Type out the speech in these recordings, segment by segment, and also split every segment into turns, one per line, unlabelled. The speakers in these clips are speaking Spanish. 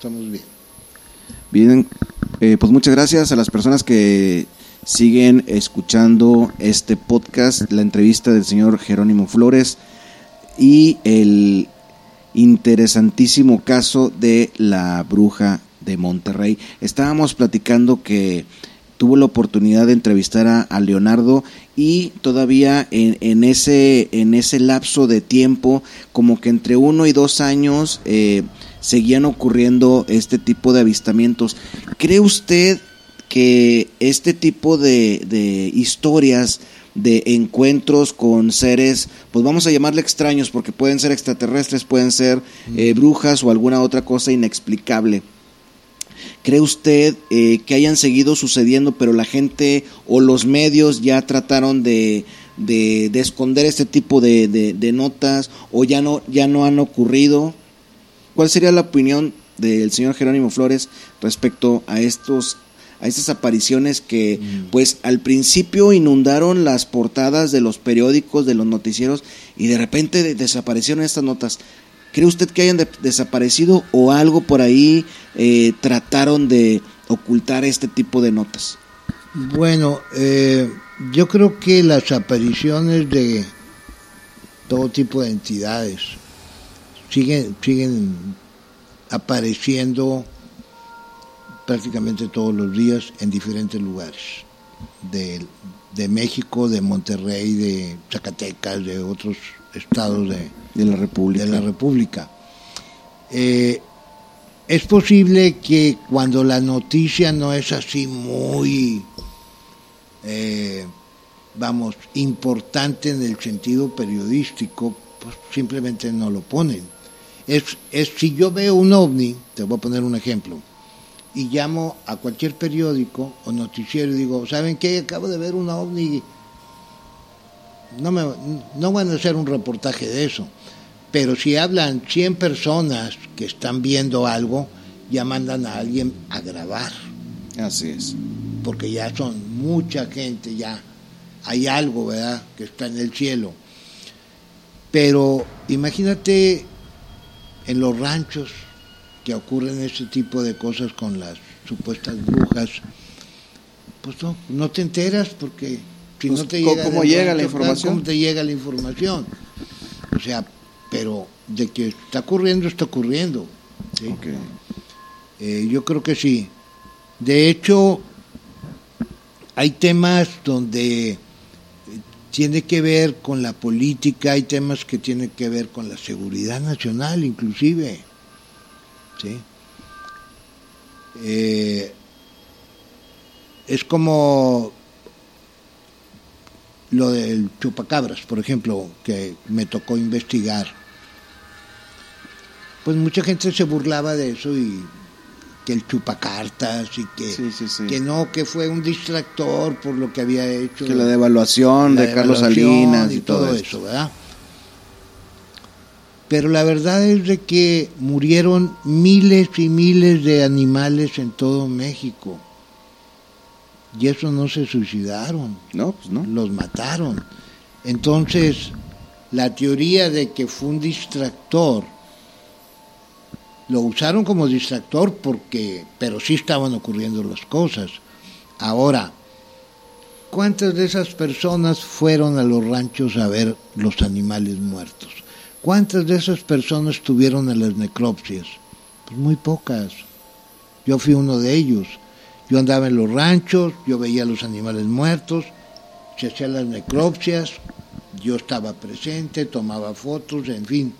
estamos bien.
Bien, eh, pues muchas gracias a las personas que siguen escuchando este podcast, la entrevista del señor Jerónimo Flores y el interesantísimo caso de la bruja de Monterrey. Estábamos platicando que tuvo la oportunidad de entrevistar a, Leonardo y todavía en, ese, en ese lapso de tiempo, como que entre uno y dos años, eh, seguían ocurriendo este tipo de avistamientos. ¿Cree usted que este tipo de, de historias de encuentros con seres, pues vamos a llamarle extraños, porque pueden ser extraterrestres, pueden ser eh, brujas o alguna otra cosa inexplicable. ¿Cree usted eh, que hayan seguido sucediendo, pero la gente o los medios ya trataron de, de, esconder este tipo de, de, notas o ya no, ya no han ocurrido? ¿Cuál sería la opinión del señor Jerónimo Flores respecto a estos a estas apariciones que mm. pues al principio inundaron las portadas de los periódicos, de los noticieros y de repente desaparecieron estas notas. ¿Cree usted que hayan desaparecido o algo por ahí eh, trataron de ocultar este tipo de notas?
Bueno, eh, yo creo que las apariciones de todo tipo de entidades siguen, siguen apareciendo prácticamente todos los días en diferentes lugares de, de México, de Monterrey, de Zacatecas, de otros estados de,
la República.
De la República. Eh, es posible que cuando la noticia no es así muy, eh, vamos, importante en el sentido periodístico, pues simplemente no lo ponen. Es, es si yo veo un ovni, te voy a poner un ejemplo, y llamo a cualquier periódico o noticiero y digo, ¿saben qué? Acabo de ver un ovni. No, me, no van a hacer un reportaje de eso, pero si hablan 100 personas que están viendo algo, ya mandan a alguien a grabar.
Así es.
Porque ya son mucha gente, ya hay algo, ¿verdad?, que está en el cielo. Pero imagínate en los ranchos, que ocurren este tipo de cosas con las supuestas brujas, pues no, no te enteras porque si
pues,
no te llega,
¿cómo llega la información?
¿Cómo te llega la información? O sea, pero de que está ocurriendo, está ocurriendo. Eh, yo creo que sí. De hecho, hay temas donde tiene que ver con la política, hay temas que tienen que ver con la seguridad nacional inclusive. ¿sí? Eh, es como lo del chupacabras, por ejemplo, que me tocó investigar. Pues mucha gente se burlaba de eso y que el chupacartas y que, que no, que fue un distractor por lo que había hecho.
Que la devaluación de Carlos Salinas y, todo,
eso, ¿verdad? pero la verdad es de que murieron miles y miles de animales en todo México. Y eso no se suicidaron.
No, pues no.
Los mataron. Entonces, la teoría de que fue un distractor, lo usaron como distractor porque, pero sí estaban ocurriendo las cosas. Ahora, ¿cuántas de esas personas fueron a los ranchos a ver los animales muertos? ¿Cuántas de esas personas tuvieron en las necropsias? Pues muy pocas. Yo fui uno de ellos. Yo andaba en los ranchos, yo veía los animales muertos, se hacían las necropsias, yo estaba presente, tomaba fotos, en fin.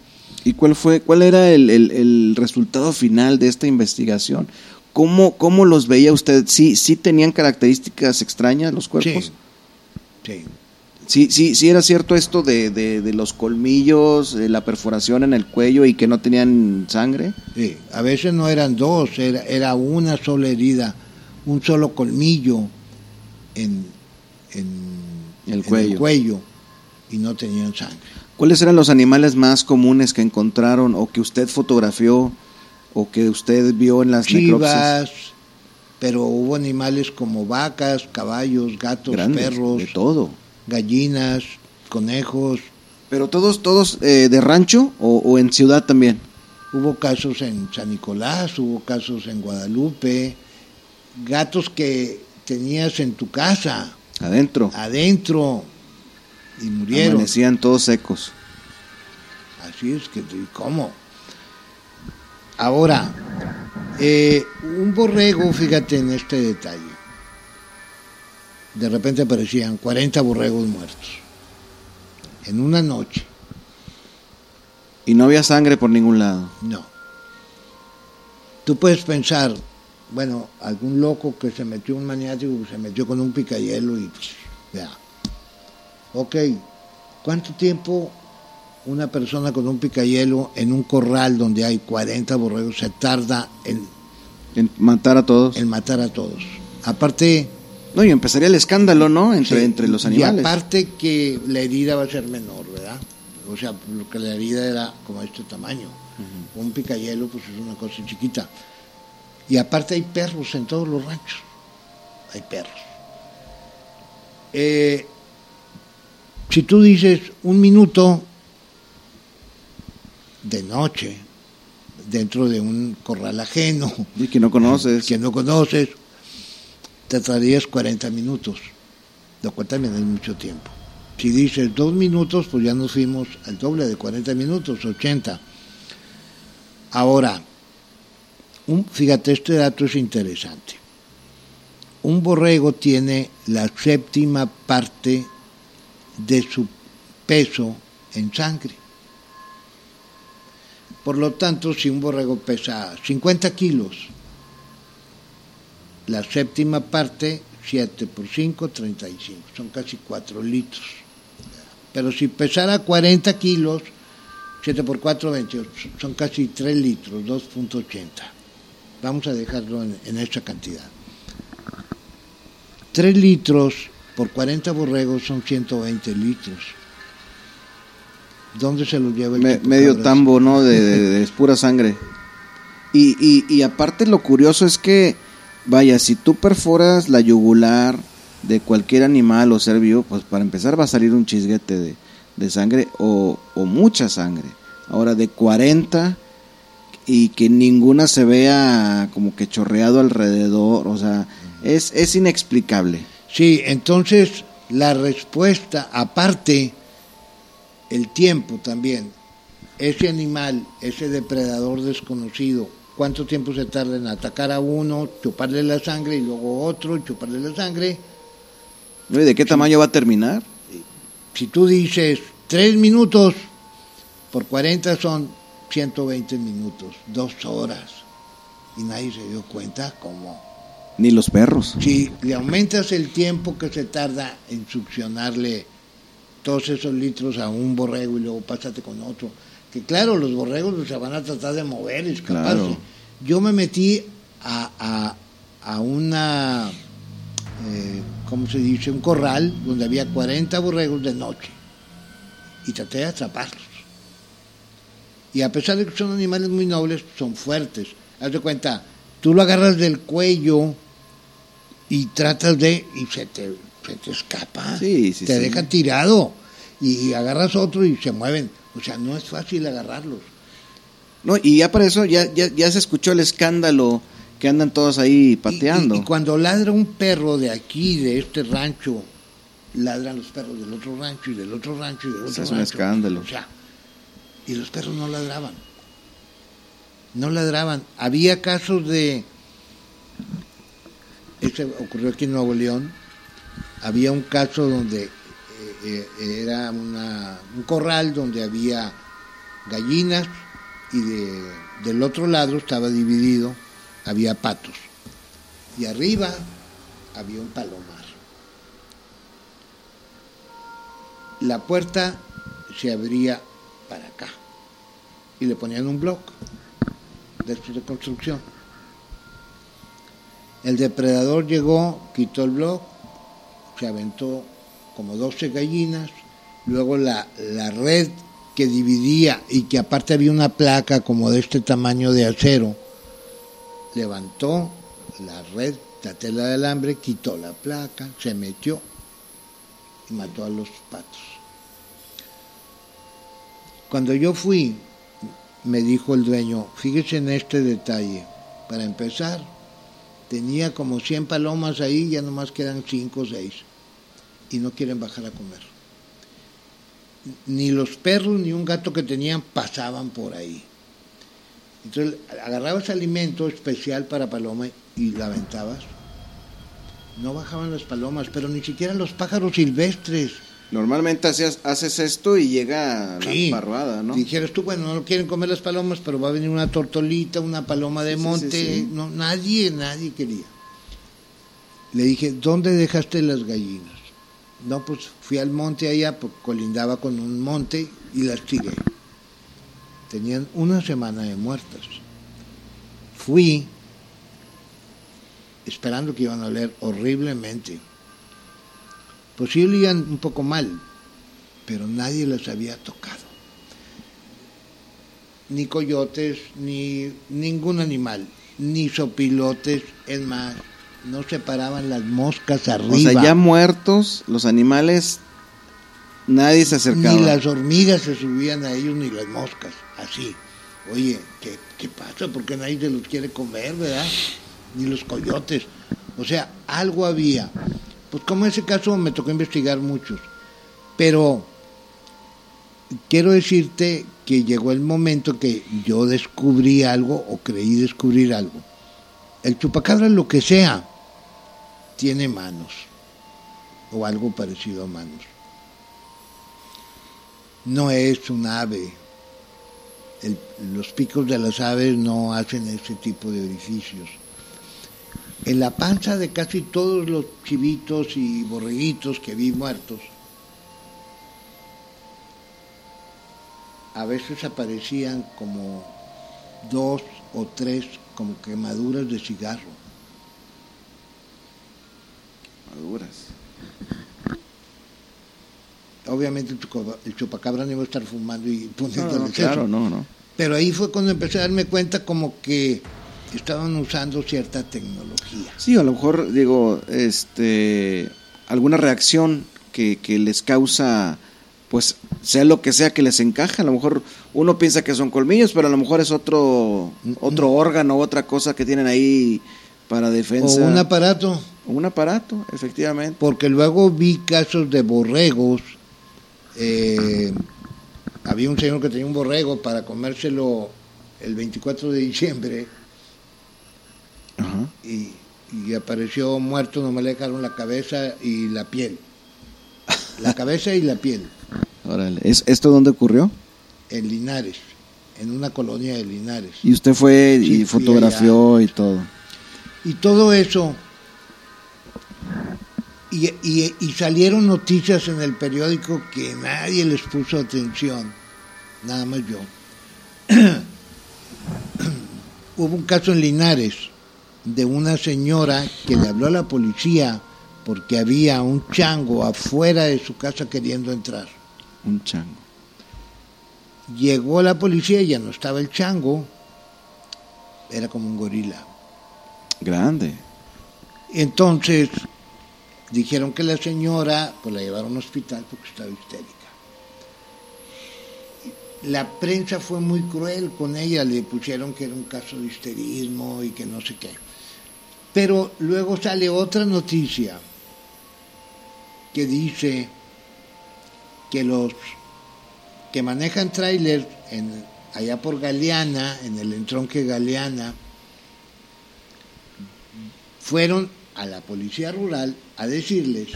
¿Y cuál fue, cuál era el, resultado final de esta investigación? ¿Cómo, ¿Cómo, los veía usted? ¿Sí, ¿Sí tenían características extrañas los cuerpos?
Sí, sí.
Sí, sí, sí era cierto esto de, de, los colmillos, de la perforación en el cuello y que no tenían sangre.
Sí, a veces no eran dos, era, era una sola herida, un solo colmillo en,
el, cuello.
cuello y no tenían sangre.
¿Cuáles eran los animales más comunes que encontraron o que usted fotografió o que usted vio en las
Chivas, pero hubo animales como vacas, caballos, gatos, perros.
De todo
gallinas, conejos.
¿Pero todos, todos eh, de rancho o, en ciudad también?
Hubo casos en San Nicolás, hubo casos en Guadalupe, gatos que tenías en tu casa,
Adentro.
adentro, y murieron.
Amanecían todos secos.
Así es que, ¿cómo? Ahora, eh, un borrego, fíjate en este detalle. De repente aparecían 40 borregos muertos. En una noche.
Y no había sangre por ningún lado.
No. Tú puedes pensar, bueno, algún loco que se metió, un maniático que se metió con un picayelo y ya. Ok, ¿cuánto tiempo una persona con un picayelo en un corral donde hay 40 borregos se tarda en,
En matar a todos.
en matar a todos? Aparte,
No, y empezaría el escándalo, ¿no? Entre,
sí,
entre los
y
animales.
aparte que la herida va a ser menor, ¿verdad? O sea, lo que la herida era como este tamaño. Un picayelo pues es una cosa chiquita. Y aparte hay perros en todos los ranchos. Hay perros. Eh, si tú dices un minuto de noche dentro de un corral ajeno
Y que no conoces.
que no conoces, te tardarías 40 minutos, lo cual también es mucho tiempo. Si dices dos minutos, pues ya nos fuimos al doble de 40 minutos, 80. Ahora, un, fíjate, este dato es interesante. Un borrego tiene la séptima parte de su peso en sangre. Por lo tanto, si un borrego pesa 50 kilos, la séptima parte, 7 por 5, 35, son casi 4 litros. Pero si pesara 40 kilos, 7 por 4, 28, son casi 3 litros, 2.80. Vamos a dejarlo en, en esa cantidad. 3 litros por 40 borregos son 120 litros. ¿Dónde se los lleva el
Me- medio tambo, ¿no? De, de- de- es pura sangre. Y, y, y aparte lo curioso es que, vaya, si tú perforas la yugular de cualquier animal o ser vivo, pues para empezar va a salir un chisguete de, de sangre o, o mucha sangre. Ahora de 40 y que ninguna se vea como que chorreado alrededor, o sea, es, es inexplicable.
Sí, entonces la respuesta, aparte, el tiempo también. Ese animal, ese depredador desconocido, ¿cuánto tiempo se tarda en atacar a uno, chuparle la sangre y luego otro, chuparle la sangre?
¿Y de qué tamaño va a terminar?
Si tú dices tres minutos, por 40 son 120 minutos, dos horas. Y nadie se dio cuenta cómo.
Ni los perros.
Si le aumentas el tiempo que se tarda en succionarle todos esos litros a un borrego y luego pásate con otro, que claro, los borregos se van a tratar de mover, escaparse.
Claro.
Yo me metí a, a, a una, eh, ¿cómo se dice? Un corral donde había 40 borregos de noche y traté de atraparlos. Y a pesar de que son animales muy nobles, son fuertes. Haz de cuenta, tú lo agarras del cuello y tratas de y se te, se te escapa
Sí, sí,
te
sí.
dejan tirado y agarras otro y se mueven o sea no es fácil agarrarlos
No, y ya para eso ya, ya, ya se escuchó el escándalo que andan todos ahí pateando.
y, y cuando ladra un perro de aquí de este rancho ladran los perros del otro rancho y del otro rancho y del otro
es un
rancho
escándalo.
o sea y los perros no ladraban no ladraban había casos de ese ocurrió aquí en Nuevo León había un caso donde eh, eh, era un corral donde había gallinas y de- del otro lado estaba dividido, había patos. Y arriba había un palomar. La puerta se abría para acá y le ponían un bloque de construcción. El depredador llegó, quitó el bloque, se aventó como 12 gallinas, luego la, la red que dividía y que aparte había una placa como de este tamaño de acero, levantó la red, la tela de alambre, quitó la placa, se metió y mató a los patos. Cuando yo fui, me dijo el dueño, fíjese en este detalle, para empezar, tenía como 100 palomas ahí, ya nomás quedan 5 o 6, y no quieren bajar a comer. Ni los perros ni un gato que tenían pasaban por ahí. Entonces agarrabas alimento especial para paloma y la aventabas. No bajaban las palomas, pero ni siquiera los pájaros silvestres.
Normalmente haces, haces esto y llega la
Sí.
parvada, ¿no?
Dijeras tú, bueno, no quieren comer las palomas, pero va a venir una tortolita, una paloma de monte.
sí, sí.
No, nadie, nadie quería. Le dije, ¿dónde dejaste las gallinas? No, pues fui al monte allá, porque colindaba con un monte y las tiré. Tenían una semana de muertas. Fui esperando que iban a oler horriblemente. Pues sí olían un poco mal, pero nadie las había tocado. Ni coyotes, ni ningún animal, ni sopilotes, es más, no se paraban las moscas arriba.
O sea, ya muertos, los animales, nadie se acercaba.
Ni las hormigas se subían a ellos, ni las moscas, así. Oye, ¿qué, qué pasa? Porque nadie se los quiere comer, ¿verdad? Ni los coyotes. O sea, algo había. Pues como ese caso me tocó investigar muchos. Pero quiero decirte que llegó el momento que yo descubrí algo o creí descubrir algo. El chupacabra, lo que sea, tiene manos o algo parecido a manos. No es un ave. Los picos de las aves no hacen ese tipo de orificios. En la panza de casi todos los chivitos y borreguitos que vi muertos, a veces aparecían como dos o tres como quemaduras de cigarro.
Maduras.
Obviamente el chupa- el chupacabra no iba a estar fumando y
No,
poniéndole
no,
eso.
claro, no, no.
Pero ahí fue cuando empecé a darme cuenta como que estaban usando cierta tecnología.
Sí, a lo mejor, digo, este, alguna reacción que, que les causa, pues, sea lo que sea que les encaja. A lo mejor uno piensa que son colmillos, pero a lo mejor es otro, otro órgano, otra cosa que tienen ahí para
O
defensa.
un aparato,
Un aparato, efectivamente.
porque luego vi casos de borregos. eh, había un señor que tenía un borrego para comérselo el 24 de diciembre
Ajá.
y, y apareció muerto, nomás le dejaron la cabeza y la piel. La cabeza y la piel,
Órale. ¿Es, ¿Esto dónde ocurrió?
en Linares, en una colonia de Linares.
Y usted fue y
Sí,
fotografió y todo.
Y todo eso. Y, y- y salieron noticias en el periódico que nadie les puso atención, nada más yo. Hubo un caso en Linares de una señora que le habló a la policía porque había un chango afuera de su casa queriendo entrar.
Un chango.
Llegó la policía y ya no estaba el chango, era como un gorila.
Grande.
Entonces dijeron que la señora, pues la llevaron al hospital porque estaba histérica. La prensa fue muy cruel con ella, le pusieron que era un caso de histerismo y que no sé qué. Pero luego sale otra noticia que dice que los que manejan trailers en, allá por Galeana, en el entronque Galeana, fueron a la policía rural a decirles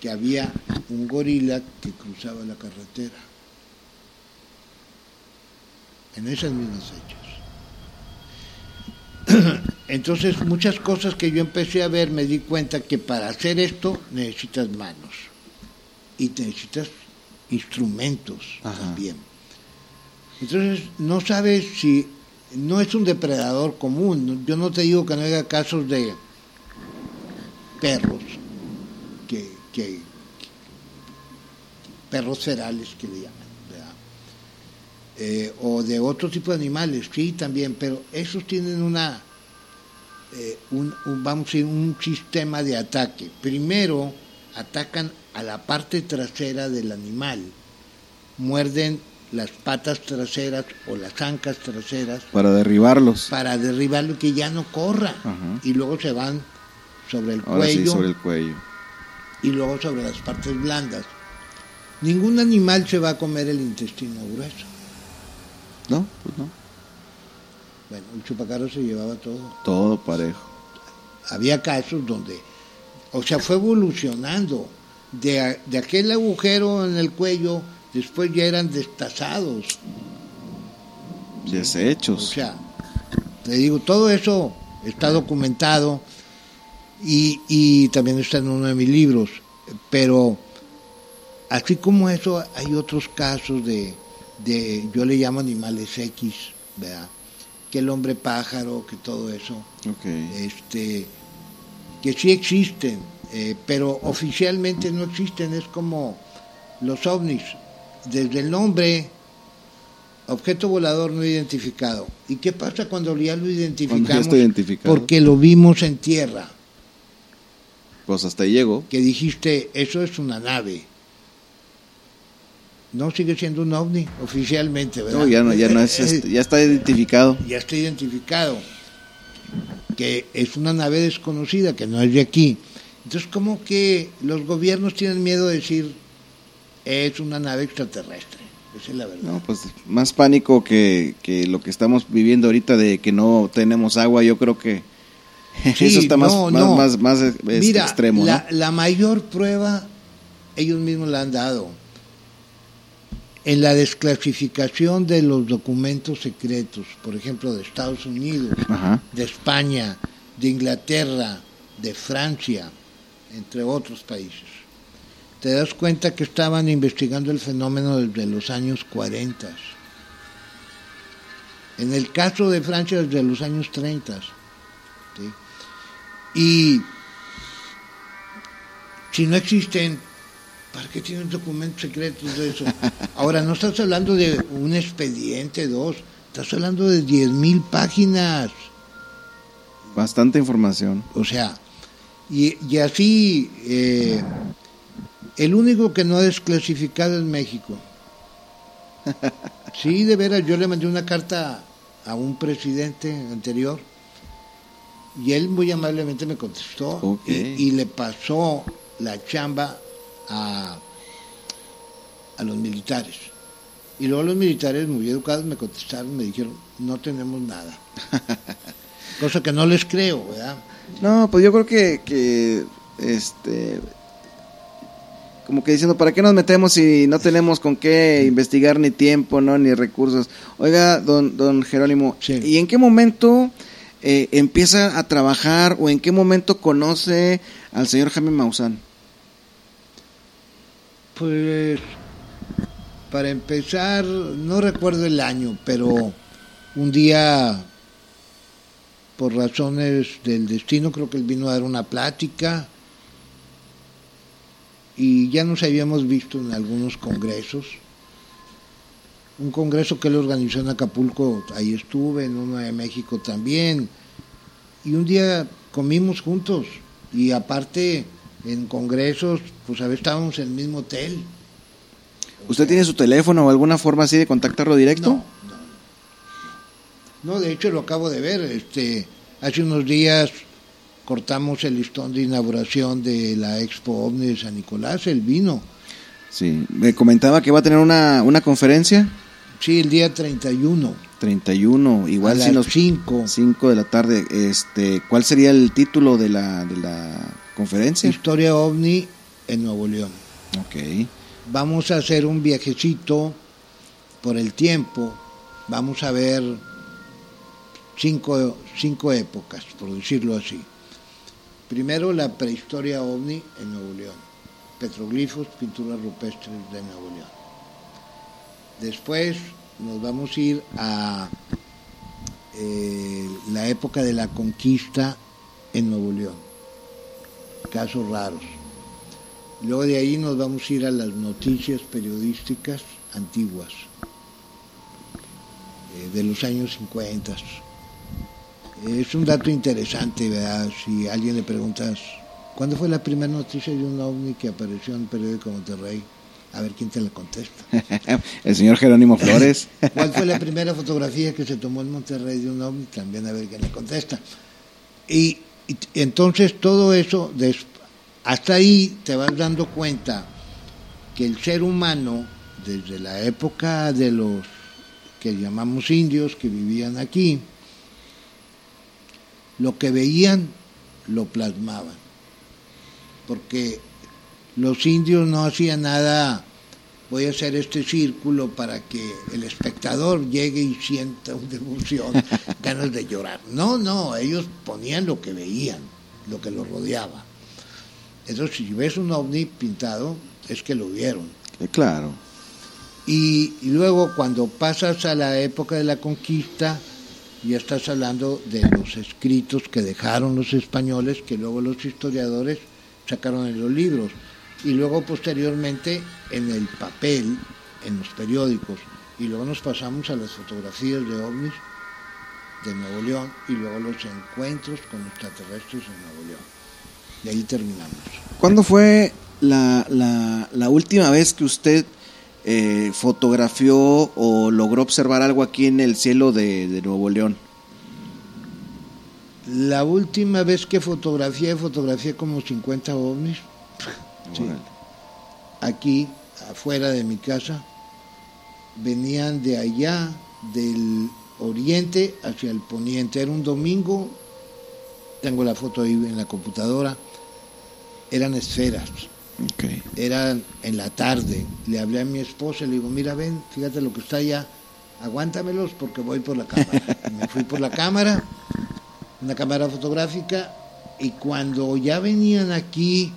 que había un gorila que cruzaba la carretera. En esas mismas fechas. Entonces, muchas cosas que yo empecé a ver, me di cuenta que para hacer esto necesitas manos y necesitas instrumentos
Ajá.
también. Entonces, no sabes si no es un depredador común. Yo no te digo que no haya casos de perros, que, que perros ferales que le. Eh, o de otro tipo de animales, sí, también, pero esos tienen una, eh, un, un- vamos a decir, un sistema de ataque. Primero atacan a la parte trasera del animal, muerden las patas traseras o las ancas traseras
Para derribarlos.
para derribarlo que ya no corra.
Ajá.
Y luego se van sobre el
Ahora sí,
cuello
sobre el cuello.
y luego sobre las partes blandas. Ningún animal se va a comer el intestino grueso.
No, pues no.
Bueno, el chupacabra se llevaba todo.
Todo parejo.
Había casos donde, o sea, fue evolucionando. De, de aquel agujero en el cuello, después ya eran destazados.
Desechos.
O sea, te digo, todo eso está documentado y, y también está en uno de mis libros. Pero así como eso, hay otros casos de, de yo le llamo animales X, ¿verdad? Que el hombre pájaro, que todo eso,
ok.
este, que sí existen, eh, pero oficialmente no existen, es como los ovnis. Desde el nombre, objeto volador no identificado. ¿Y qué pasa cuando ya lo identificamos?
Ya identificado.
Porque lo vimos en tierra,
Pues hasta ahí llego.
que dijiste, eso es una nave. No sigue siendo un ovni oficialmente, ¿verdad?
No, ya no, ya no es,
Eh,
este, ya está identificado.
ya está identificado que es una nave desconocida, que no es de aquí. Entonces, como que los gobiernos tienen miedo de decir es una nave extraterrestre? Esa es la verdad.
No, pues más pánico que, que lo que estamos viviendo ahorita de que no tenemos agua, yo creo que
Sí,
eso está más,
no,
más,
no.
más, más, este,
Mira,
extremo,
la, la mayor prueba ellos mismos la han dado. En la desclasificación de los documentos secretos, por ejemplo, de Estados Unidos,
Ajá.
de España, de Inglaterra, de Francia, entre otros países. Te das cuenta que estaban investigando el fenómeno desde los años 40. En el caso de Francia desde los años 30. ¿sí? Y si no existen, ¿para qué tienen documentos secretos de eso? Ahora, no estás hablando de un expediente, dos, estás hablando de 10.000 páginas.
Bastante información.
O sea, y, y así, eh, el único que no ha desclasificado es México. Sí, de veras, yo le mandé una carta a un presidente anterior y él muy amablemente me contestó y le pasó la chamba a, a los militares. Y luego los militares muy educados me contestaron, me dijeron, no tenemos nada. Cosa que no les creo, ¿verdad?
No, pues yo creo que, que este como que diciendo, ¿para qué nos metemos si no tenemos con qué investigar ni tiempo, no ni recursos? Oiga, don don Jerónimo,
Sí.
¿y en qué momento eh, empieza a trabajar o en qué momento conoce al señor Jaime Maussan?
Pues para empezar, no recuerdo el año, pero un día, por razones del destino, creo que él vino a dar una plática y ya nos habíamos visto en algunos congresos. Un congreso que él organizó en Acapulco, ahí estuve, en uno de México también. Y un día comimos juntos y aparte en congresos, pues a veces estábamos en el mismo hotel.
¿Usted tiene su teléfono o alguna forma así de contactarlo directo?
No, no. No, de hecho lo acabo de ver. Este, hace unos días cortamos el listón de inauguración de la Expo OVNI de San Nicolás, el vino.
Sí, me comentaba que va a tener una, una conferencia
Sí, el día 31,
31, igual
a
si
las
nos
5.
5 de la tarde, este, ¿cuál sería el título de la, de la conferencia?
Historia OVNI en Nuevo León.
Ok,
Vamos a hacer un viajecito por el tiempo. Vamos a ver cinco, cinco épocas, por decirlo así. Primero la prehistoria ovni en Nuevo León, petroglifos, pinturas rupestres de Nuevo León. Después nos vamos a ir a eh, la época de la conquista en Nuevo León, casos raros. Luego de ahí nos vamos a ir a las noticias periodísticas antiguas, eh, de los años 50. Es un dato interesante, ¿verdad? Si alguien le preguntas, ¿cuándo fue la primera noticia de un ovni que apareció en el periódico Monterrey? A ver quién te la contesta.
el señor Jerónimo Flores.
¿Cuál fue la primera fotografía que se tomó en Monterrey de un ovni? También a ver quién le contesta. Y, y entonces todo eso, hasta ahí te vas dando cuenta que el ser humano, desde la época de los que llamamos indios que vivían aquí, lo que veían lo plasmaban. Porque los indios no hacían nada, voy a hacer este círculo para que el espectador llegue y sienta una emoción, ganas de llorar. No, no, ellos ponían lo que veían, lo que los rodeaba. Entonces, si ves un ovni pintado, es que lo vieron.
Eh, claro.
Y, y luego cuando pasas a la época de la conquista, ya estás hablando de los escritos que dejaron los españoles, que luego los historiadores sacaron en los libros. Y luego posteriormente en el papel, en los periódicos. Y luego nos pasamos a las fotografías de ovnis de Nuevo León y luego los encuentros con extraterrestres en Nuevo León. Y ahí terminamos.
¿Cuándo fue la, la, la última vez que usted eh, fotografió o logró observar algo aquí en el cielo de, de Nuevo León?
La última vez que fotografié, fotografié como 50 ovnis. Sí. Aquí, afuera de mi casa, venían de allá, del oriente hacia el poniente. Era un domingo, tengo la foto ahí en la computadora, eran esferas,
Ok.
eran en la tarde. Le hablé a mi esposa y le digo, mira, ven, fíjate lo que está allá, aguántamelos porque voy por la cámara. Y me fui por la cámara, una cámara fotográfica, y cuando ya venían aquí,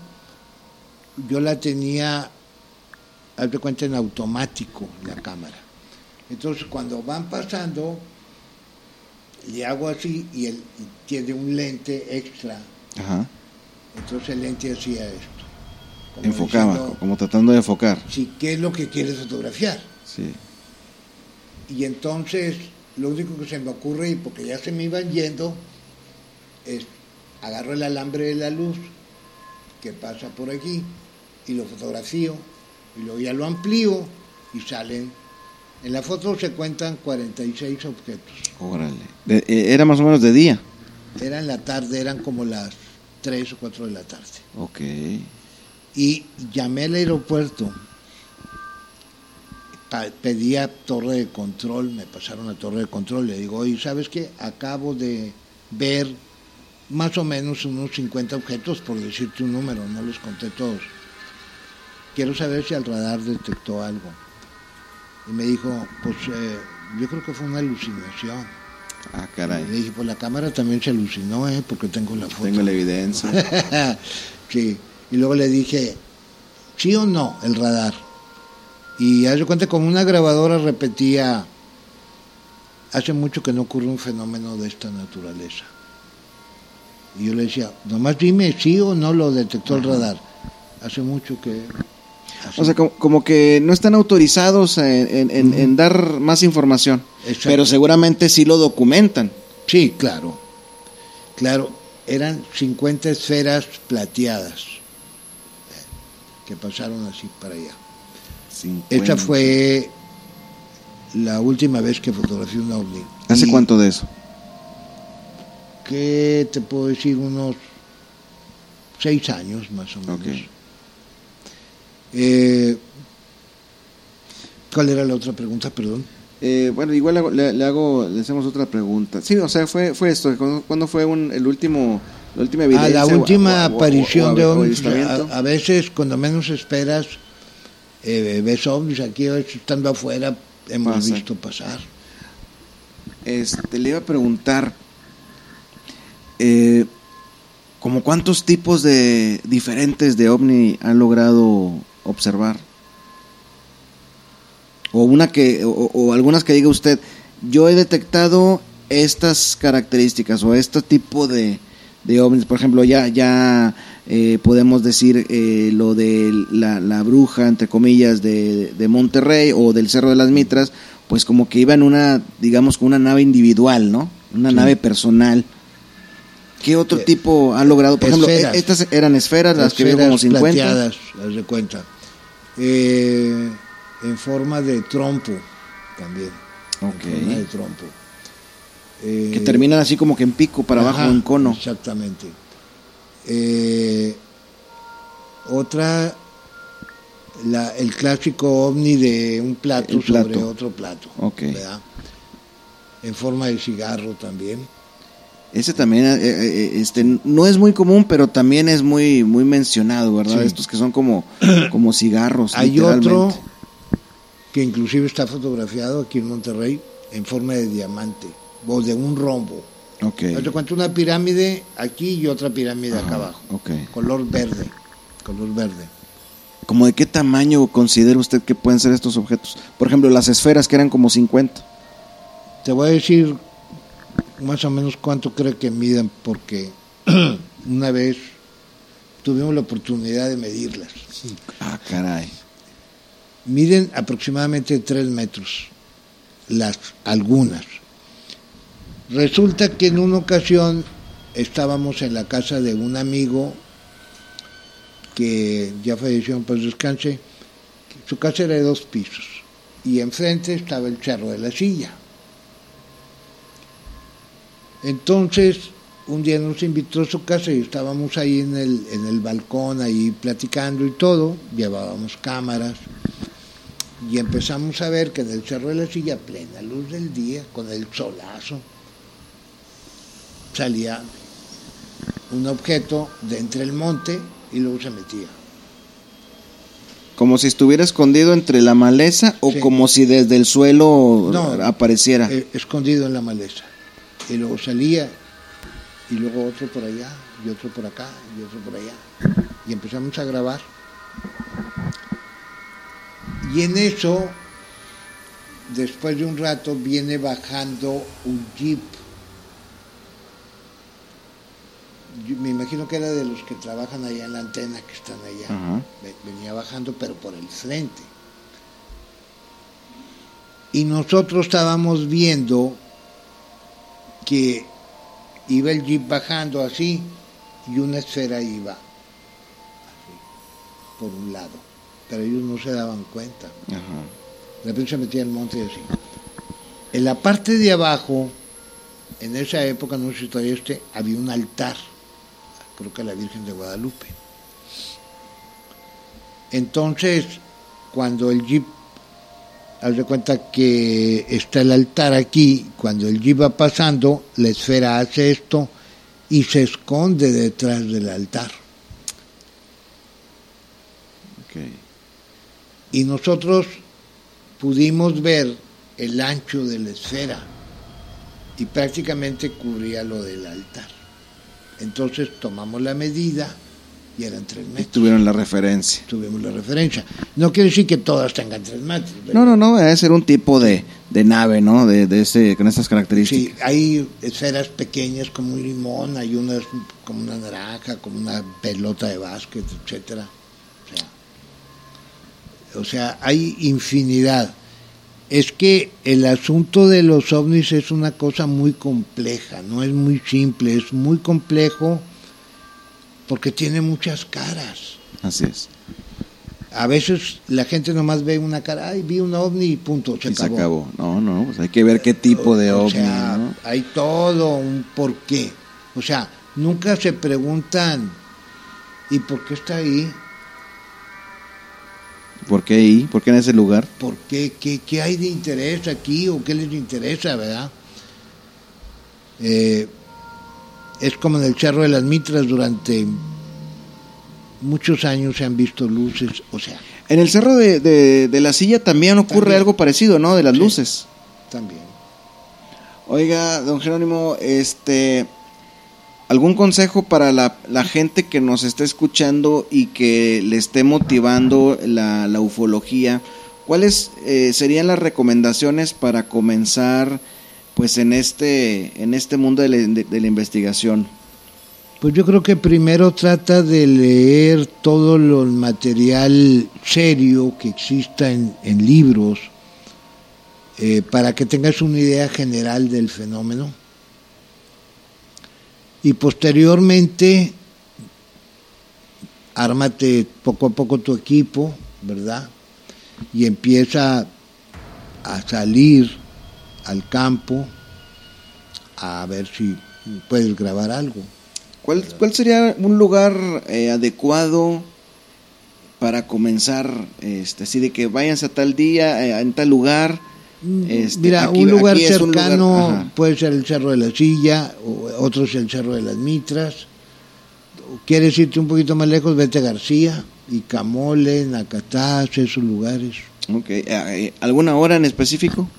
yo la tenía, hazte cuenta, en automático la cámara. Entonces, cuando van pasando, le hago así y él tiene un lente extra.
Ajá.
Entonces el lente hacía esto. como
Enfocaba,
diciendo,
como tratando de enfocar.
Sí, ¿qué es lo que quieres fotografiar?
Sí.
Y entonces lo único que se me ocurre, y porque ya se me iban yendo, es agarro el alambre de la luz que pasa por aquí y lo fotografío y luego ya lo amplío y salen. En la foto se cuentan 46 objetos.
Órale. De- eh, era más o menos de día.
Era en la tarde, eran como las 3 o 4 de la tarde.
Ok.
y llamé al aeropuerto, pedía torre de control, me pasaron a torre de control, le digo, oye, ¿sabes qué? Acabo de ver más o menos unos 50 objetos, por decirte un número, no los conté todos. Quiero saber si el radar detectó algo. Y me dijo, pues eh, yo creo que fue una alucinación.
Ah,
Y
caray.
le dije, pues la cámara también se alucinó, ¿eh? porque tengo la foto.
Tengo la evidencia.
sí, y luego le dije, ¿sí o no el radar? Y haz de cuenta como una grabadora repetía, hace mucho que no ocurre un fenómeno de esta naturaleza. Y yo le decía, nomás dime sí o no lo detectó el radar. Hace mucho que... así.
O sea, como, como que no están autorizados en, en- en- en dar más información.
Exacto.
Pero seguramente sí lo documentan.
Sí, claro. Claro, eran 50 esferas plateadas eh, que pasaron así para allá.
50.
Esa fue la última vez que fotografié un ovni.
¿Hace
Y,
cuánto de eso?
¿Qué te puedo decir? Unos seis años más o menos.
Ok.
Eh, ¿Cuál era la otra pregunta? Perdón.
Eh, bueno, igual le, hago- le- le hago, le hacemos otra pregunta. Sí, o sea, fue, fue esto. ¿Cuándo, fue un- el último, la última
A
evidencia?
Ah, la última
o-
aparición
o-
de ovnis, a, a veces cuando menos esperas, eh, ves ovnis aquí, estando afuera, hemos
Pasa.
visto pasar.
Este, le iba a preguntar, eh, ¿como cuántos tipos de diferentes de ovni han logrado observar? O una que, o, o algunas que diga usted, yo he detectado estas características o este tipo de, de ovnis, por ejemplo, ya, ya eh, podemos decir eh, lo de la, la bruja, entre comillas, de, de Monterrey o del Cerro de las Mitras, pues como que iba en una, digamos, con una nave individual, ¿no? Una
Sí.
nave personal. ¿Qué otro
Eh,
tipo ha logrado? Por ejemplo,
esferas.
e- estas eran esferas, las que veo como
Esferas
50.
plateadas, haz de cuenta. Eh, en forma de trompo también. En forma de trompo. Eh,
Que terminan así como que en pico para abajo, en cono.
Exactamente. Eh, otra, la, el clásico ovni de un plato, sobre otro plato. En forma de cigarro también.
Ese también eh, eh, este, no es muy común, pero también es muy, muy mencionado, ¿verdad?
Sí.
Estos que son como, como cigarros.
Hay otro que inclusive está fotografiado aquí en Monterrey en forma de diamante o de un rombo.
Ok.
Haz de cuenta una pirámide aquí y otra pirámide acá abajo.
ok.
Color verde. Color verde.
¿Cómo de qué tamaño considera usted que pueden ser estos objetos? Por ejemplo, las esferas que eran como 50.
Te voy a decir más o menos cuánto creo que miden porque una vez tuvimos la oportunidad de medirlas.
Ah, caray.
Miden aproximadamente 3 metros, las algunas. Resulta que en una ocasión estábamos en la casa de un amigo que ya falleció en paz descanse. Su casa era de dos pisos y enfrente estaba el cerro de la silla. Entonces, un día nos invitó a su casa y estábamos ahí en el, en el balcón, ahí platicando y todo, llevábamos cámaras y empezamos a ver que en el cerro de la silla, plena luz del día, con el solazo, salía un objeto de entre el monte y luego se metía.
Como si estuviera escondido entre la maleza o
Sí.
como si desde el suelo
No.
apareciera.
eh, escondido en la maleza. Y luego salía, y luego otro por allá, y otro por acá, y otro por allá. Y empezamos a grabar. Y en eso, después de un rato, viene bajando un jeep. Yo me imagino que era de los que trabajan allá en la antena, que están allá. Venía bajando, pero por el frente. Y nosotros estábamos viendo que iba el jeep bajando así y una esfera iba así, por un lado. Pero ellos no se daban cuenta.
Ajá.
De repente se metía en el monte y así. En la parte de abajo, en esa época, no sé si todavía este, había un altar, creo que la Virgen de Guadalupe. Entonces, cuando el jeep, haz de cuenta que está el altar aquí, cuando el jeep va pasando, la esfera hace esto y se esconde detrás del altar. Y nosotros pudimos ver el ancho de la esfera y prácticamente cubría lo del altar. Entonces tomamos la medida y eran tres
Y tuvieron la referencia.
Tuvimos la referencia. No quiere decir que todas tengan tres metros.
No, no, no, debe ser un tipo de, de nave, ¿no? De, de ese, con estas
Sí,
características.
hay esferas pequeñas como un limón, hay unas como una naranja, como una pelota de básquet, etcétera. O sea, o sea, hay infinidad. Es que el asunto de los ovnis es una cosa muy compleja, no es muy simple, es muy complejo porque tiene muchas caras.
Así es.
A veces la gente nomás ve una cara, ay, vi un ovni y punto, se
y se
acabó.
acabó. No, no, pues hay que ver qué tipo de
O
ovni,
sea,
¿no?
hay todo un porqué. O sea, nunca se preguntan, ¿y por qué está ahí?
¿Por qué ahí? ¿Por qué en ese lugar?
¿Por qué? ¿Qué, qué hay de interés aquí o qué les interesa, verdad? Eh, es como en el Cerro de las Mitras durante muchos años se han visto luces, o sea,
En el cerro de, de- de la silla también ocurre
También.
algo parecido, ¿no? De las
Sí.
luces.
también.
Oiga, don Jerónimo, este, ¿algún consejo para la, la gente que nos está escuchando y que le esté motivando la, la ufología? ¿Cuáles eh, serían las recomendaciones para comenzar, pues, en este, en este mundo de la, de- la investigación?
Pues yo creo que primero trata de leer todo el material serio que exista en, en libros eh, para que tengas una idea general del fenómeno. Y posteriormente, ármate poco a poco tu equipo, ¿verdad? Y empieza a salir al campo a ver si puedes grabar algo.
¿Cuál, cuál sería un lugar eh, adecuado para comenzar? Este, así de que váyanse a tal día, eh, en tal lugar. Este,
Mira,
aquí-
un lugar
un
cercano puede ser el Cerro de la Silla, o otro es el Cerro de las Mitras. ¿Quieres irte un poquito más lejos? Vete a García, y Camole, Nacatás, esos lugares.
Ok, eh, ¿Alguna hora en específico?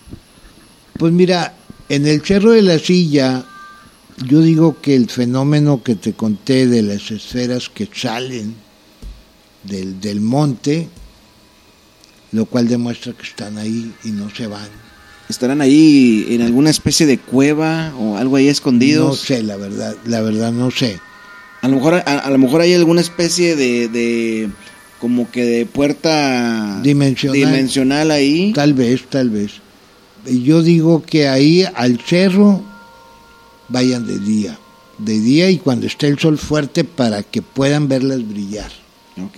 Pues mira, en el Cerro de la Silla, yo digo que el fenómeno que te conté de las esferas que salen del, del monte, lo cual demuestra que están ahí y no se van.
¿Estarán ahí en alguna especie de cueva o algo ahí
No
escondidos?
sé, la verdad, la verdad no sé.
A lo mejor, a, a lo mejor hay alguna especie de, de como que de puerta
Dimensional.
dimensional ahí.
Tal vez, tal vez. Yo digo que ahí al cerro vayan de día, de día y cuando esté el sol fuerte para que puedan verlas brillar.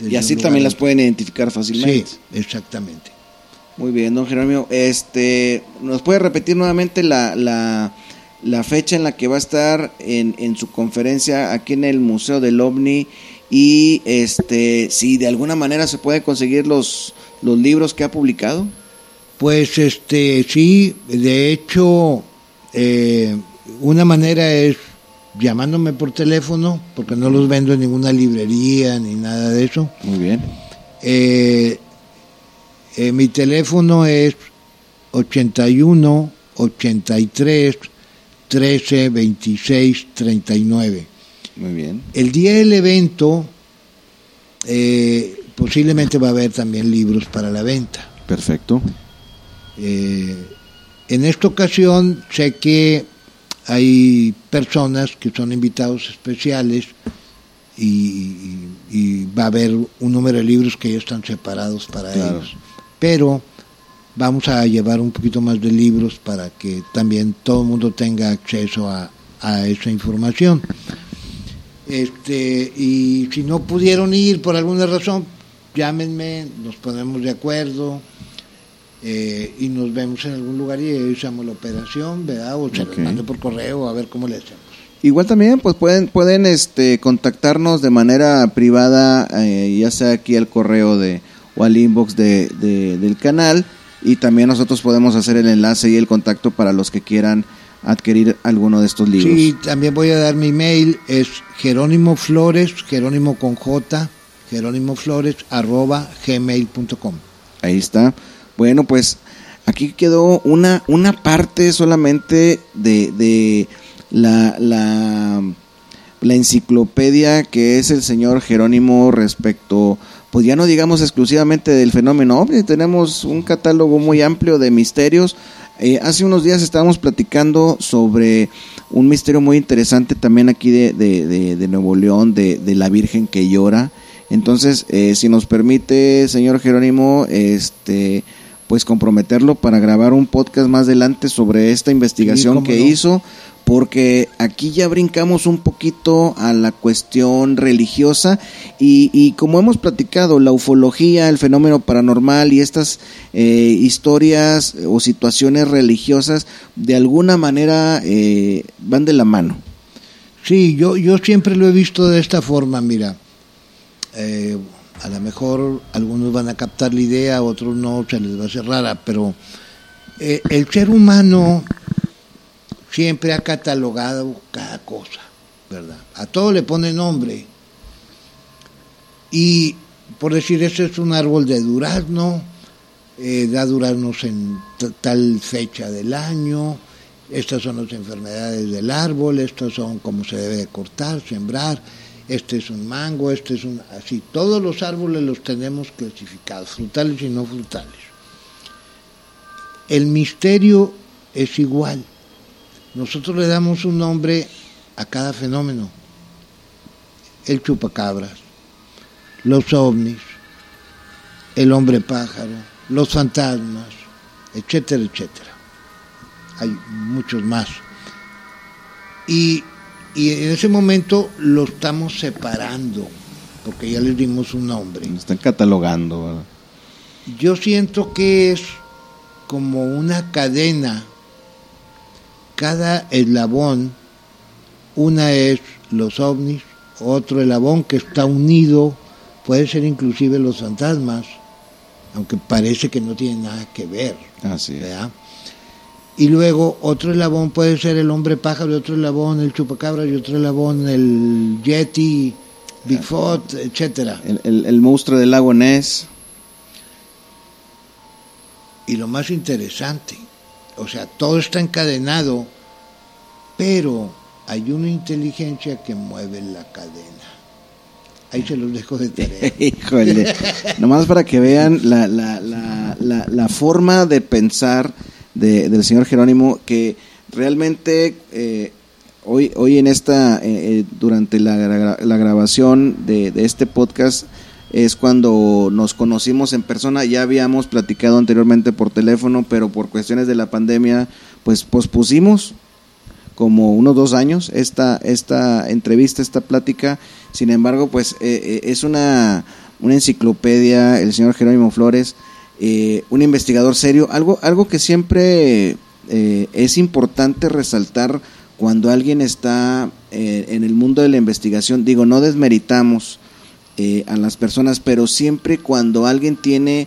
Y así también las pueden identificar fácilmente.
Sí, exactamente.
Muy bien, don Jerónimo. Este, ¿Nos puede repetir nuevamente la, la, la fecha en la que va a estar en, en su conferencia aquí en el Museo del OVNI? Y este, si de alguna manera se puede conseguir los, los libros que ha publicado.
Pues este sí, de hecho, eh, una manera es llamándome por teléfono, porque no los vendo en ninguna librería ni nada de eso.
Muy bien.
Eh, eh, mi teléfono es 81 83 13 26 39.
Muy bien.
El día del evento eh, posiblemente va a haber también libros para la venta.
Perfecto.
Eh, en esta ocasión sé que hay personas que son invitados especiales y, y- y va a haber un número de libros que ya están separados para
Claro.
ellos. Pero vamos a llevar un poquito más de libros para que también todo el mundo tenga acceso a, a esa información. Este, y si no pudieron ir por alguna razón, llámenme, nos ponemos de acuerdo eh, y nos vemos en algún lugar y hacemos la operación, ¿verdad? O se
Ok.
los mando por correo a ver cómo le hacemos.
Igual también pues pueden pueden este contactarnos de manera privada eh, ya sea aquí al correo de o al inbox de, de- del canal y también nosotros podemos hacer el enlace y el contacto para los que quieran adquirir alguno de estos libros.
Sí, también voy a dar mi mail, es Jerónimo Flores, Jerónimo con J, Jerónimo Flores, arroba gmail.com.
Ahí está. Bueno, pues aquí quedó una, una parte solamente de, de la, la, enciclopedia que es el señor Jerónimo respecto, pues ya no digamos exclusivamente del fenómeno ovni, tenemos un catálogo muy amplio de misterios. Eh, hace unos días estábamos platicando sobre un misterio muy interesante también aquí de, de, de- de Nuevo León, de, de la Virgen que llora. Entonces, eh, si nos permite, señor Jerónimo, este, pues comprometerlo para grabar un podcast más adelante sobre esta investigación que
no.
hizo, porque aquí ya brincamos un poquito a la cuestión religiosa y, y como hemos platicado, la ufología, el fenómeno paranormal y estas eh, historias o situaciones religiosas de alguna manera eh, van de la mano.
Sí, yo, yo siempre lo he visto de esta forma, mira. Eh, a lo mejor algunos van a captar la idea, otros no, se les va a hacer rara, pero eh, el ser humano siempre ha catalogado cada cosa, ¿verdad? A todo le pone nombre. Y por decir, ese es un árbol de durazno, eh, da duraznos en tal fecha del año, estas son las enfermedades del árbol, estos son cómo se debe de cortar, sembrar, este es un mango, este es un... Así, todos los árboles los tenemos clasificados, frutales y no frutales. El misterio es igual. Nosotros le damos un nombre a cada fenómeno. El chupacabras, los ovnis, el hombre pájaro, los fantasmas, etcétera, etcétera. Hay muchos más. Y, y en ese momento lo estamos separando, porque ya les dimos un nombre.
Están catalogando. ¿verdad?
Yo siento que es como una cadena, cada eslabón, una es los ovnis, otro eslabón que está unido, puede ser inclusive los fantasmas, aunque parece que no tiene nada que ver.
Así es.
¿verdad? Y luego otro eslabón puede ser el hombre pájaro, otro eslabón el chupacabra, y otro eslabón el yeti, Bigfoot, etcétera.
El, el- el monstruo del lago Ness.
Y lo más interesante, o sea, todo está encadenado, pero hay una inteligencia que mueve la cadena. Ahí se los dejo de tarea.
Híjole. Nomás para que vean la, la, la, la forma de pensar de- del señor Jerónimo, que realmente eh, hoy, hoy en esta, eh, eh, durante la, la grabación de, de este podcast, es cuando nos conocimos en persona. Ya habíamos platicado anteriormente por teléfono, pero por cuestiones de la pandemia, pues pospusimos como unos dos años esta, esta entrevista, esta plática. Sin embargo, pues eh, eh, es una, una enciclopedia, el señor Jerónimo Flores, eh, un investigador serio, algo, algo que siempre eh, es importante resaltar cuando alguien está eh, en el mundo de la investigación. Digo, no desmeritamos eh, a las personas, pero siempre cuando alguien tiene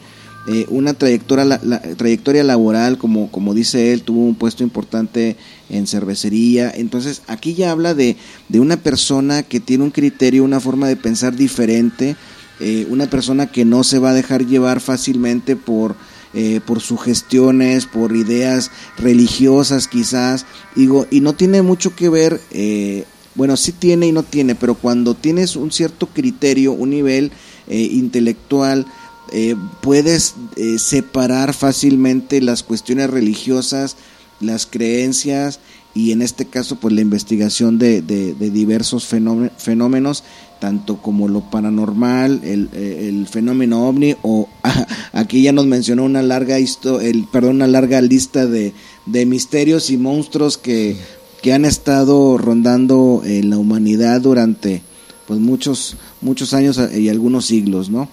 una trayectoria, la- la- trayectoria laboral, como, como dice él, tuvo un puesto importante en cervecería. Entonces, aquí ya habla de, de una persona que tiene un criterio, una forma de pensar diferente, eh, una persona que no se va a dejar llevar fácilmente por, eh, por sugestiones, por ideas religiosas quizás, digo, y no tiene mucho que ver, eh, bueno, sí tiene y no tiene, pero cuando tienes un cierto criterio, un nivel eh, intelectual, eh, puedes eh, separar fácilmente las cuestiones religiosas, las creencias y en este caso pues la investigación de, de- de diversos fenómen- fenómenos, tanto como lo paranormal, el, eh, el fenómeno ovni o aquí ya nos mencionó una larga histo- el, perdón, una larga lista de, de misterios y monstruos que, que han estado rondando en la humanidad durante pues muchos muchos años eh, y algunos siglos, ¿no?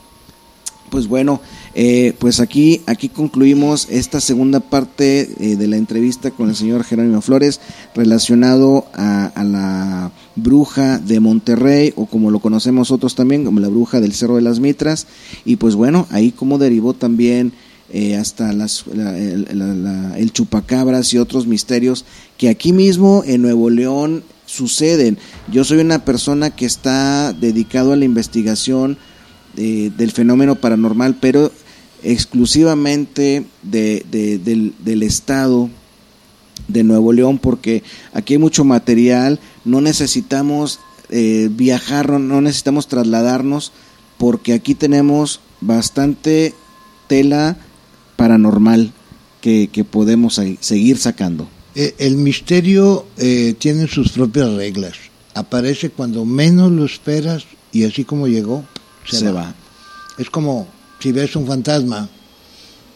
Pues bueno, eh, pues aquí, aquí concluimos esta segunda parte eh, de la entrevista con el señor Jerónimo Flores relacionado a, la bruja de Monterrey o como lo conocemos otros también como la bruja del Cerro de las Mitras y pues bueno, ahí como derivó también eh, hasta las, la- el, la- la- el chupacabras y otros misterios que aquí mismo en Nuevo León suceden. Yo soy una persona que está dedicado a la investigación eh, del fenómeno paranormal, pero exclusivamente de, de- del, del estado de Nuevo León, porque aquí hay mucho material, no necesitamos eh, viajar, no- necesitamos trasladarnos, porque aquí tenemos bastante tela paranormal que, que podemos seguir sacando.
Eh, el misterio eh, tiene sus propias reglas. Aparece cuando menos lo esperas y así como llegó, se,
Se
va.
va.
Es como si ves un fantasma,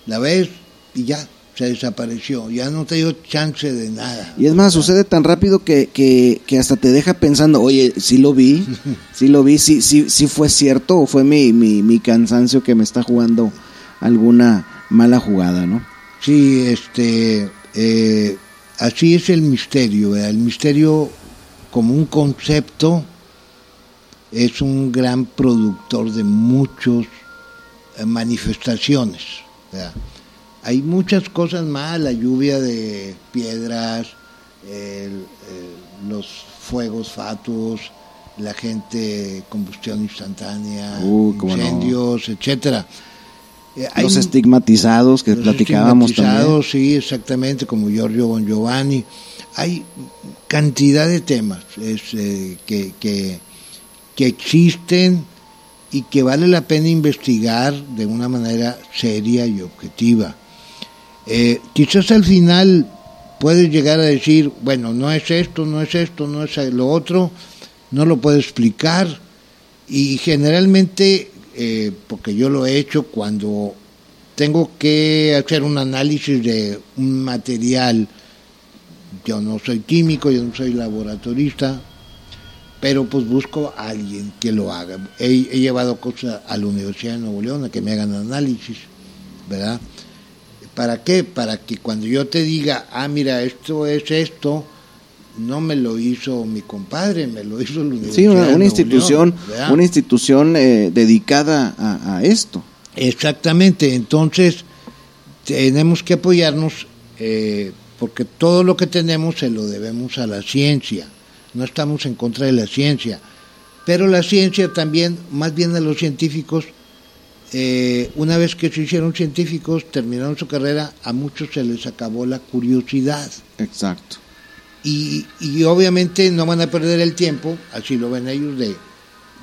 la ves y ya, se desapareció. Ya no te dio chance de nada.
Y es más, sucede tan rápido que, que, que hasta te deja pensando, oye, sí lo vi, sí lo vi, sí, sí, sí fue cierto o fue mi, mi, mi cansancio que me está jugando alguna mala jugada, ¿no?
Sí, este, eh, así es el misterio. ¿verdad? El misterio como un concepto es un gran productor de muchos manifestaciones. ¿verdad? Hay muchas cosas más, la lluvia de piedras, el- el- los fuegos fatuos, la gente, combustión instantánea,
cómo no.
incendios, etcétera. Eh,
Los estigmatizados que
los
platicábamos también.
estigmatizados, Sí, exactamente, como Giorgio Bon Giovanni. Hay cantidad de temas es, eh, que, que, que existen y que vale la pena investigar de una manera seria y objetiva. Eh, quizás al final puedes llegar a decir, bueno, no es esto, no es esto, no es lo otro, no lo puedo explicar y generalmente, eh, porque yo lo he hecho cuando tengo que hacer un análisis de un material, yo no soy químico, yo no soy laboratorista, pero pues busco a alguien que lo haga. He, he llevado cosas a la Universidad de Nuevo León a que me hagan análisis ¿verdad? ¿Para qué? Para que cuando yo te diga, ah, mira, esto es esto, no me lo hizo mi compadre, me lo hizo la Universidad
Sí, una,
de Nuevo
institución,
León,
una institución eh, dedicada a, a esto.
Exactamente, entonces tenemos que apoyarnos eh, porque todo lo que tenemos se lo debemos a la ciencia, no estamos en contra de la ciencia, pero la ciencia también, más bien a los científicos, eh, una vez que se hicieron científicos, terminaron su carrera, a muchos se les acabó la curiosidad.
Exacto.
Y, y obviamente no van a perder el tiempo, así lo ven ellos, de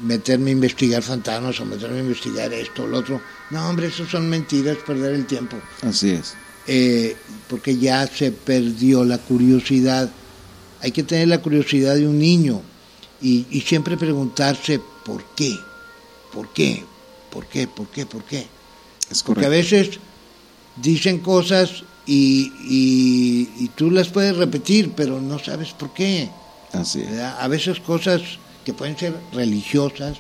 meterme a investigar fantasmas o meterme a investigar esto o lo otro. No, hombre, eso son mentiras, perder el tiempo.
Así es.
Eh, porque ya se perdió la curiosidad. Hay que tener la curiosidad de un niño y, y siempre preguntarse por qué, por qué, por qué, por qué, por qué.
Es
Porque a veces dicen cosas y, y, y tú las puedes repetir, pero no sabes por qué.
Así es.
A veces cosas que pueden ser religiosas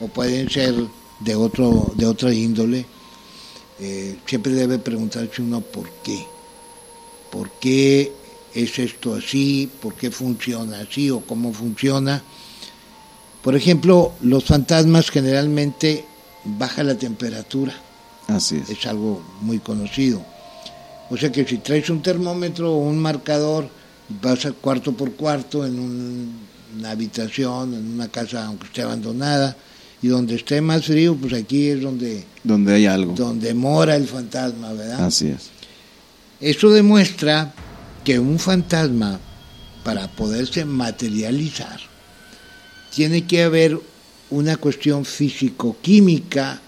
o pueden ser de otro de otra índole. eh, siempre debe preguntarse uno por qué. ¿Por qué es esto así? ¿Por qué funciona así o cómo funciona? Por ejemplo, los fantasmas generalmente baja la temperatura
Así es.
es algo muy conocido. O sea que si traes un termómetro o un marcador, vas a cuarto por cuarto en un- una habitación, en una casa aunque esté abandonada, y donde esté más frío, pues aquí es donde,
Donde hay algo.
donde mora el fantasma, ¿verdad?
Así es.
Eso demuestra que un fantasma, para poderse materializar, tiene que haber una cuestión físico-química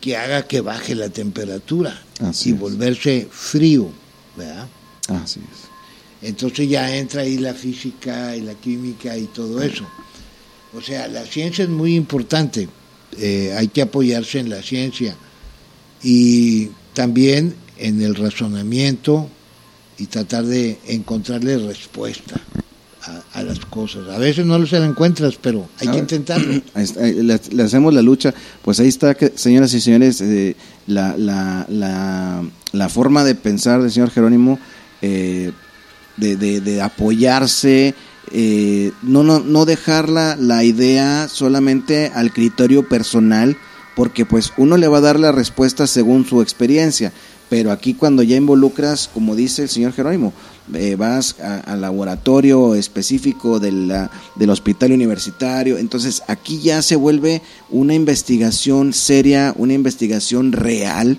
que haga que baje la temperatura
Así
y
es.
volverse frío, ¿verdad?
Así es.
Entonces ya entra ahí la física y la química y todo eso. O sea, la ciencia es muy importante, eh, hay que apoyarse en la ciencia y también en el razonamiento y tratar de encontrarle respuesta a, a las cosas. A veces no se la encuentras, pero hay que
Ah.
intentarlo.
Le, hacemos la lucha. Pues ahí está, que- señoras y señores, eh, la, la, la, la forma de pensar del señor Jerónimo, eh, de, de, de apoyarse, eh, no, no, no dejar la, la idea solamente al criterio personal, porque pues uno le va a dar la respuesta según su experiencia. Pero aquí cuando ya involucras, como dice el señor Jerónimo, eh, vas al laboratorio específico de del hospital universitario, entonces aquí ya se vuelve una investigación seria, una investigación real,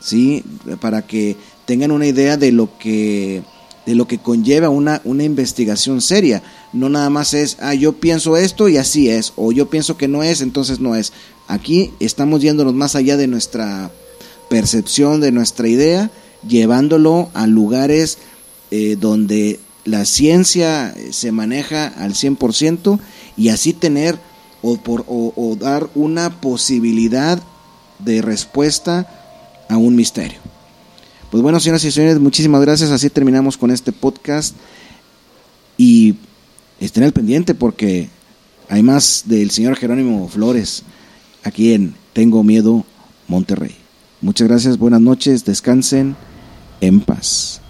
¿sí? Para que tengan una idea de lo que de lo que conlleva una, una investigación seria. No nada más es, ah, yo pienso esto y así es, o yo pienso que no es, entonces no es. Aquí estamos yéndonos más allá de nuestra percepción, de nuestra idea, llevándolo a lugares eh, donde la ciencia eh, se maneja al 100% y así tener o, por, o, o dar una posibilidad de respuesta a un misterio. Pues bueno, señoras y señores, muchísimas gracias. Así terminamos con este podcast. Y estén al pendiente porque hay más del señor Jerónimo Flores aquí en Tengo Miedo, Monterrey. Muchas gracias, buenas noches, descansen en paz.